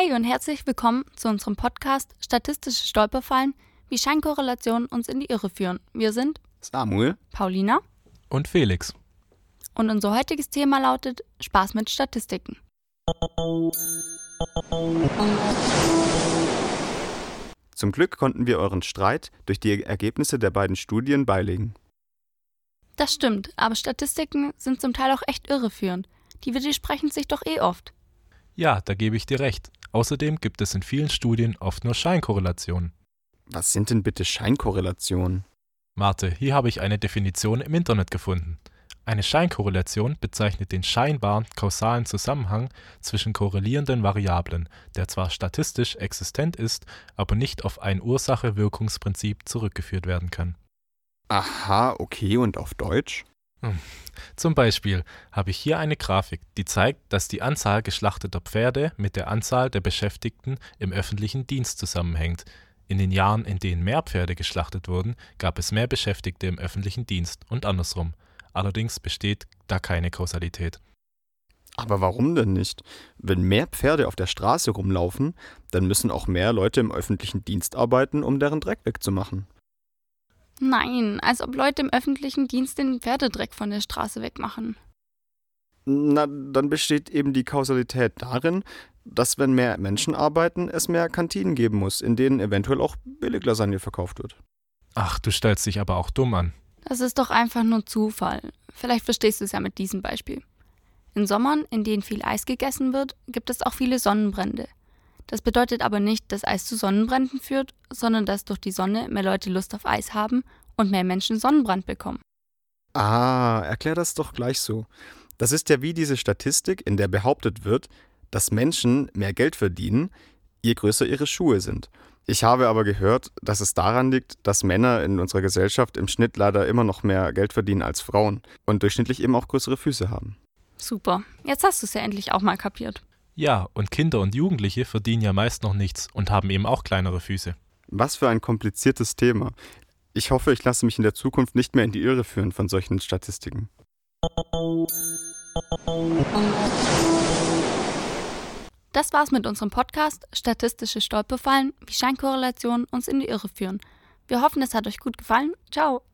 Hey und herzlich willkommen zu unserem Podcast Statistische Stolperfallen, wie Scheinkorrelationen uns in die Irre führen. Wir sind Samuel, Paulina und Felix. Und unser heutiges Thema lautet Spaß mit Statistiken. Zum Glück konnten wir euren Streit durch die Ergebnisse der beiden Studien beilegen. Das stimmt, aber Statistiken sind zum Teil auch echt irreführend. Die widersprechen sich doch eh oft. Ja, da gebe ich dir recht. Außerdem gibt es in vielen Studien oft nur Scheinkorrelationen. Was sind denn bitte Scheinkorrelationen? Warte, hier habe ich eine Definition im Internet gefunden. Eine Scheinkorrelation bezeichnet den scheinbaren kausalen Zusammenhang zwischen korrelierenden Variablen, der zwar statistisch existent ist, aber nicht auf ein Ursache-Wirkungsprinzip zurückgeführt werden kann. Aha, okay, und auf Deutsch? Hm. Zum Beispiel habe ich hier eine Grafik, die zeigt, dass die Anzahl geschlachteter Pferde mit der Anzahl der Beschäftigten im öffentlichen Dienst zusammenhängt. In den Jahren, in denen mehr Pferde geschlachtet wurden, gab es mehr Beschäftigte im öffentlichen Dienst und andersrum. Allerdings besteht da keine Kausalität. Aber warum denn nicht? Wenn mehr Pferde auf der Straße rumlaufen, dann müssen auch mehr Leute im öffentlichen Dienst arbeiten, um deren Dreck wegzumachen. Nein, als ob Leute im öffentlichen Dienst den Pferdedreck von der Straße wegmachen. Na, dann besteht eben die Kausalität darin, dass wenn mehr Menschen arbeiten, es mehr Kantinen geben muss, in denen eventuell auch Billiglasagne verkauft wird. Ach, du stellst dich aber auch dumm an. Das ist doch einfach nur Zufall. Vielleicht verstehst du es ja mit diesem Beispiel. In Sommern, in denen viel Eis gegessen wird, gibt es auch viele Sonnenbrände. Das bedeutet aber nicht, dass Eis zu Sonnenbränden führt, sondern dass durch die Sonne mehr Leute Lust auf Eis haben und mehr Menschen Sonnenbrand bekommen. Ah, erklär das doch gleich so. Das ist ja wie diese Statistik, in der behauptet wird, dass Menschen mehr Geld verdienen, je größer ihre Schuhe sind. Ich habe aber gehört, dass es daran liegt, dass Männer in unserer Gesellschaft im Schnitt leider immer noch mehr Geld verdienen als Frauen und durchschnittlich eben auch größere Füße haben. Super, jetzt hast du es ja endlich auch mal kapiert. Ja, und Kinder und Jugendliche verdienen ja meist noch nichts und haben eben auch kleinere Füße. Was für ein kompliziertes Thema. Ich hoffe, ich lasse mich in der Zukunft nicht mehr in die Irre führen von solchen Statistiken. Das war's mit unserem Podcast Statistische Stolperfallen, wie Scheinkorrelationen uns in die Irre führen. Wir hoffen, es hat euch gut gefallen. Ciao!